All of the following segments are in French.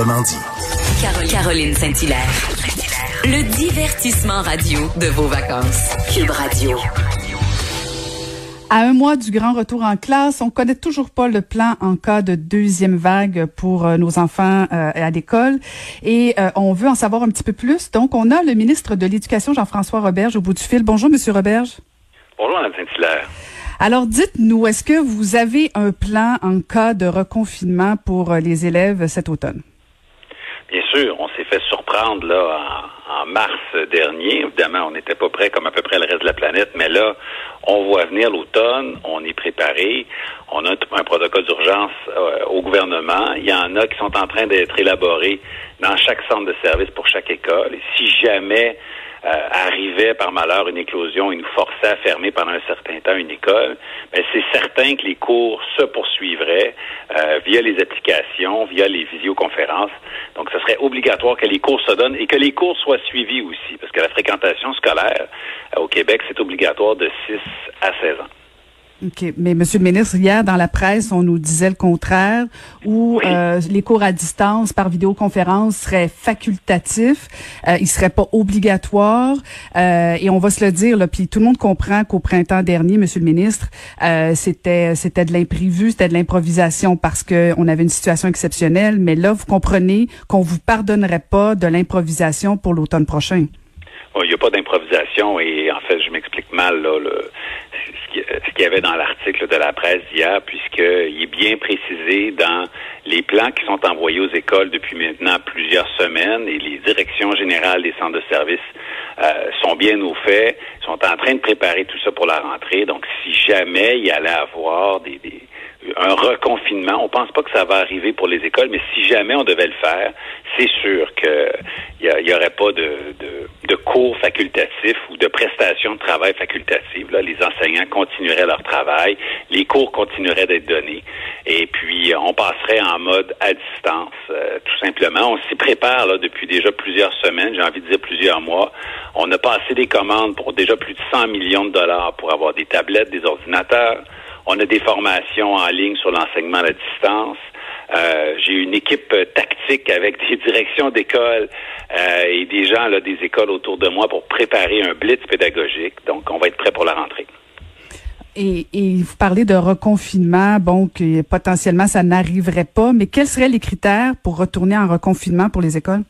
Autrement dit. Caroline Saint-Hilaire. Le divertissement radio de vos vacances. Cube Radio. À un mois du grand retour en classe, on connaît toujours pas le plan en cas de deuxième vague pour euh, nos enfants euh, à l'école et euh, on veut en savoir un petit peu plus. Donc, on a le ministre de l'Éducation, Jean-François Roberge, au bout du fil. Bonjour, Monsieur Roberge. Bonjour, Mme Saint-Hilaire. Alors, dites-nous, est-ce que vous avez un plan en cas de reconfinement pour les élèves cet automne? Bien sûr, on s'est fait surprendre là en, mars dernier. Évidemment, on n'était pas prêt comme à peu près le reste de la planète, mais là, on voit venir l'automne, on est préparé, on a un, protocole d'urgence euh, au gouvernement. Il y en a qui sont en train d'être élaborés dans chaque centre de service pour chaque école. Et si jamais euh, arrivait par malheur une éclosion et nous forçait à fermer pendant un certain temps une école, mais c'est certain que les cours se poursuivraient euh, via les applications, via les visioconférences. Donc, ce serait obligatoire que les cours se donnent et que les cours soient suivis aussi, parce que la fréquentation scolaire euh, au Québec, c'est obligatoire de 6 à 16 ans. OK. Mais Monsieur le ministre, hier, dans la presse, on nous disait le contraire, où euh, les cours à distance par vidéoconférence seraient facultatifs, euh, ils seraient pas obligatoires. Euh, et on va se le dire, là, puis tout le monde comprend qu'au printemps dernier, Monsieur le ministre, euh, c'était c'était de l'imprévu, c'était de l'improvisation parce que on avait une situation exceptionnelle. Mais là, vous comprenez qu'on vous pardonnerait pas de l'improvisation pour l'automne prochain. Il n'y a pas d'improvisation et en fait, je m'explique mal là, le, ce qu'il y avait dans l'article de la presse d'hier, puisqu'il est bien précisé dans les plans qui sont envoyés aux écoles depuis maintenant plusieurs semaines et les directions générales des centres de services euh, sont bien au fait, sont en train de préparer tout ça pour la rentrée. Donc, si jamais il y allait avoir des, des un reconfinement. On pense pas que ça va arriver pour les écoles, mais si jamais on devait le faire, c'est sûr qu'il n'y y aurait pas de, de, cours facultatifs ou de prestations de travail facultatives. Là, les enseignants continueraient leur travail, les cours continueraient d'être donnés, et puis on passerait en mode à distance, euh, tout simplement. On s'y prépare là, depuis déjà plusieurs semaines, j'ai envie de dire plusieurs mois. On a passé des commandes pour déjà plus de 100 millions de dollars pour avoir des tablettes, des ordinateurs. On a des formations en ligne sur l'enseignement à la distance. Euh, j'ai une équipe tactique avec des directions d'école euh, et des gens là, des écoles autour de moi pour préparer un blitz pédagogique. Donc, on va être prêt pour la rentrée. Et, et vous parlez de reconfinement, bon, que potentiellement ça n'arriverait pas, mais quels seraient les critères pour retourner en reconfinement pour les écoles?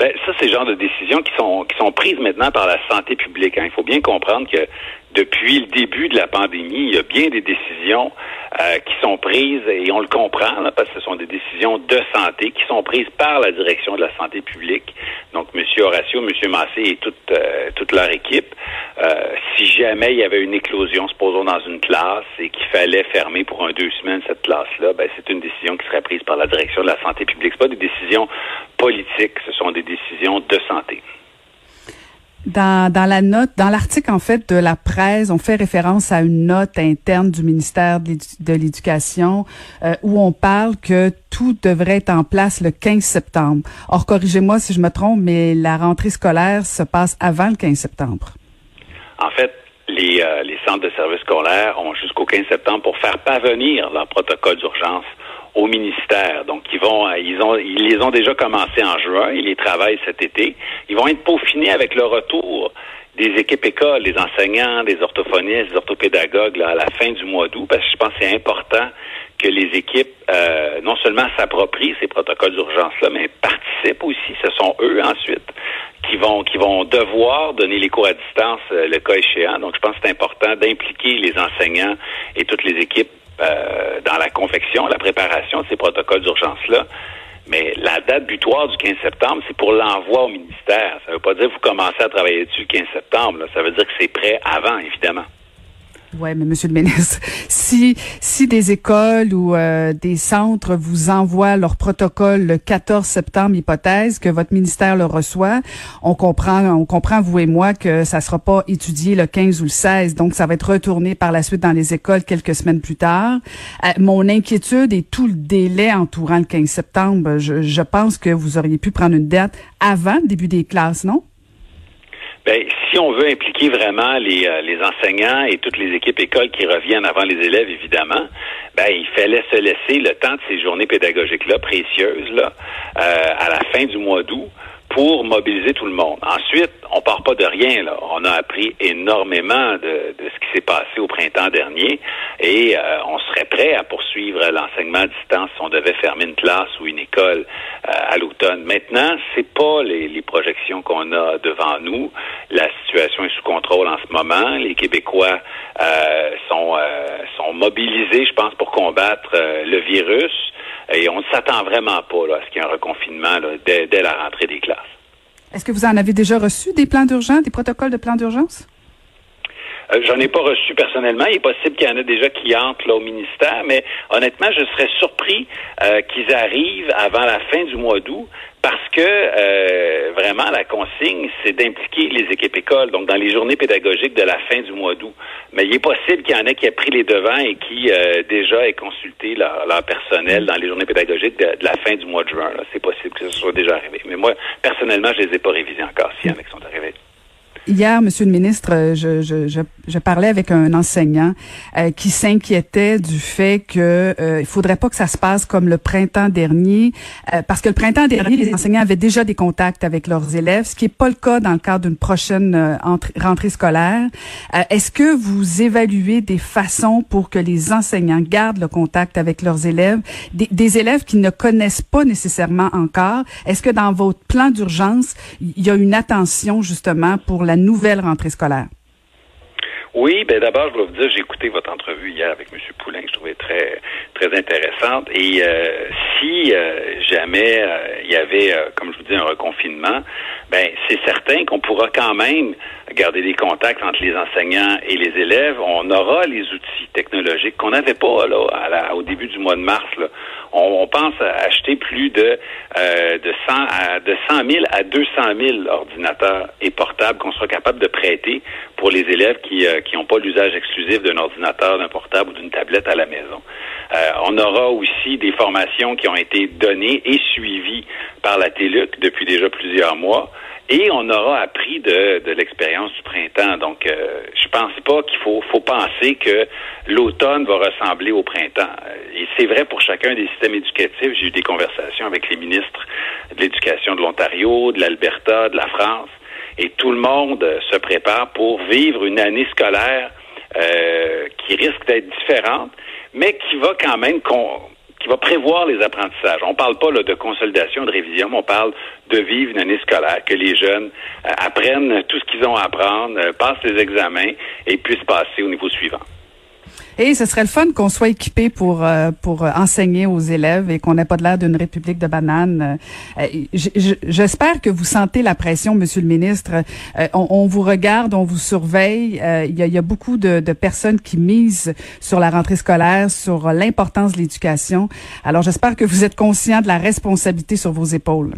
Ben, ça, c'est le genre de décisions qui sont qui sont prises maintenant par la santé publique. Hein. Il faut bien comprendre que depuis le début de la pandémie, il y a bien des décisions euh, qui sont prises, et on le comprend, là, parce que ce sont des décisions de santé qui sont prises par la direction de la santé publique. Donc, M. Horacio, M. Massé et toute, euh, toute leur équipe. Euh, si jamais il y avait une éclosion, supposons dans une classe, et qu'il fallait fermer pour un deux semaines cette classe-là, ben, c'est une décision qui serait prise par la direction de la santé publique. Ce pas des décisions politiques, ce sont des décisions de santé. Dans, dans la note, dans l'article en fait de la presse, on fait référence à une note interne du ministère de l'Éducation euh, où on parle que tout devrait être en place le 15 septembre. Or, corrigez-moi si je me trompe, mais la rentrée scolaire se passe avant le 15 septembre. En fait, les, euh, les centres de services scolaires ont jusqu'au 15 septembre pour faire parvenir leur protocole d'urgence au ministère. Donc, ils vont, euh, ils ont, ils les ont déjà commencés en juin. Ils les travaillent cet été. Ils vont être peaufinés avec le retour des équipes écoles, des enseignants, des orthophonistes, des orthopédagogues là, à la fin du mois d'août, parce que je pense que c'est important que les équipes euh, non seulement s'approprient ces protocoles d'urgence-là, mais participent aussi. Ce sont eux ensuite qui vont qui vont devoir donner les cours à distance euh, le cas échéant. Donc, je pense que c'est important d'impliquer les enseignants et toutes les équipes euh, dans la confection, la préparation de ces protocoles d'urgence-là. Mais la date butoir du 15 septembre, c'est pour l'envoi au ministère. Ça ne veut pas dire que vous commencez à travailler dessus le 15 septembre. Ça veut dire que c'est prêt avant, évidemment. Ouais, mais Monsieur le ministre, si si des écoles ou euh, des centres vous envoient leur protocole le 14 septembre, hypothèse que votre ministère le reçoit, on comprend, on comprend vous et moi que ça sera pas étudié le 15 ou le 16, donc ça va être retourné par la suite dans les écoles quelques semaines plus tard. Euh, mon inquiétude est tout le délai entourant le 15 septembre. Je, je pense que vous auriez pu prendre une date avant le début des classes, non? Ben, si on veut impliquer vraiment les, euh, les enseignants et toutes les équipes écoles qui reviennent avant les élèves, évidemment, ben, il fallait se laisser le temps de ces journées pédagogiques-là, précieuses, là, fin du mois d'août pour mobiliser tout le monde. Ensuite, on part pas de rien. Là. On a appris énormément de, de ce qui s'est passé au printemps dernier et euh, on serait prêt à poursuivre l'enseignement à distance si on devait fermer une classe ou une école euh, à l'automne. Maintenant, c'est pas les, les projections qu'on a devant nous. La situation est sous contrôle en ce moment. Les Québécois euh, sont, sont mobilisés, je pense, pour combattre le virus. Et on ne s'attend vraiment pas à ce qu'il y ait un reconfinement dès la rentrée des classes. Est-ce que vous en avez déjà reçu des plans d'urgence, des protocoles de plans d'urgence? Euh, J'en ai pas reçu personnellement. Il est possible qu'il y en ait déjà qui entrent là au ministère, mais honnêtement, je serais surpris euh, qu'ils arrivent avant la fin du mois d'août parce que euh, vraiment la consigne, c'est d'impliquer les équipes écoles, donc dans les journées pédagogiques de la fin du mois d'août. Mais il est possible qu'il y en ait qui aient pris les devants et qui déjà aient consulté leur, personnel dans les journées pédagogiques de, la fin du mois de juin. C'est possible que ce soit déjà arrivé. Mais moi, personnellement, je les ai pas révisés encore, s'il y en a qui sont arrivés. Hier, Monsieur le ministre, je, je, je parlais avec un enseignant euh, qui s'inquiétait du fait que euh, il faudrait pas que ça se passe comme le printemps dernier, euh, parce que le printemps dernier, les enseignants avaient déjà des contacts avec leurs élèves, ce qui est pas le cas dans le cadre d'une prochaine euh, rentrée scolaire. Euh, est-ce que vous évaluez des façons pour que les enseignants gardent le contact avec leurs élèves, des, des élèves qui ne connaissent pas nécessairement encore? Est-ce que dans votre plan d'urgence, il y a une attention justement pour la nouvelle rentrée scolaire? Oui, ben d'abord, je dois vous dire, j'ai écouté votre entrevue hier avec M. Poulain, que je trouvais très très intéressante. Et euh, si euh, jamais euh, il y avait, comme je vous dis, un reconfinement, ben c'est certain qu'on pourra quand même garder des contacts entre les enseignants et les élèves. On aura les outils technologiques qu'on n'avait pas là au début du mois de mars. Là. On, pense acheter plus de de 100 à de 100 000 à 200 000 ordinateurs et portables qu'on sera capable de prêter pour les élèves qui qui n'ont pas l'usage exclusif d'un ordinateur, d'un portable ou d'une tablette à la maison. Euh, on aura aussi des formations qui ont été données et suivies par la TELUC depuis déjà plusieurs mois. Et on aura appris de, l'expérience du printemps. Donc, euh, je pense pas qu'il faut, penser que l'automne va ressembler au printemps. Et c'est vrai pour chacun des systèmes éducatifs. J'ai eu des conversations avec les ministres de l'Éducation de l'Ontario, de l'Alberta, de la France et tout le monde se prépare pour vivre une année scolaire euh, qui risque d'être différente, mais qui va quand même qui va prévoir les apprentissages. On parle pas là, de consolidation, de révision, mais on parle de vivre une année scolaire, que les jeunes euh, apprennent tout ce qu'ils ont à apprendre, euh, passent les examens et puissent passer au niveau suivant. Et ce serait le fun qu'on soit équipé pour euh, pour enseigner aux élèves et qu'on n'ait pas de l'air d'une république de bananes. Euh, j'espère que vous sentez la pression, Monsieur le ministre. Euh, on, vous regarde, on vous surveille. Il y a, y, a, beaucoup de, de, personnes qui misent sur la rentrée scolaire, sur l'importance de l'éducation. Alors j'espère que vous êtes conscient de la responsabilité sur vos épaules.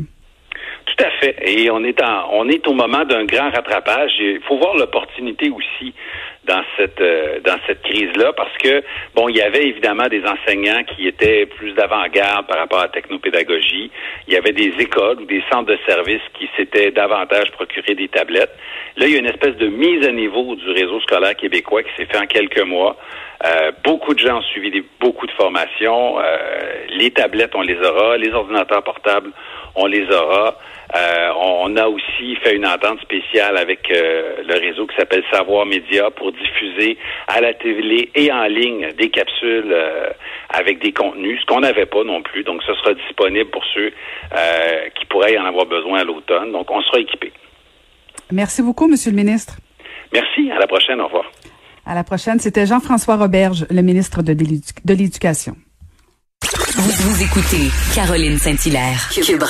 Tout à fait. Et on est en, on est au moment d'un grand rattrapage. Il faut voir l'opportunité aussi dans cette euh, dans cette crise-là parce que bon, il y avait évidemment des enseignants qui étaient plus d'avant-garde par rapport à la technopédagogie. Il y avait des écoles ou des centres de services qui s'étaient davantage procuré des tablettes. Là, il y a une espèce de mise à niveau du réseau scolaire québécois qui s'est fait en quelques mois. Euh, beaucoup de gens ont suivi beaucoup de formations. Euh, les tablettes, on les aura. Les ordinateurs portables, on les aura. Euh, on, a aussi fait une entente spéciale avec euh, le réseau qui s'appelle Savoir Média pour diffuser à la télé et en ligne des capsules euh, avec des contenus, ce qu'on n'avait pas non plus. Donc, ce sera disponible pour ceux qui pourraient en avoir besoin à l'automne. Donc, on sera équipé. Merci beaucoup, Monsieur le ministre. Merci. À la prochaine. Au revoir. À la prochaine. C'était Jean-François Roberge, le ministre de l'Éducation. Vous, vous écoutez Caroline Saint-Hilaire, Cube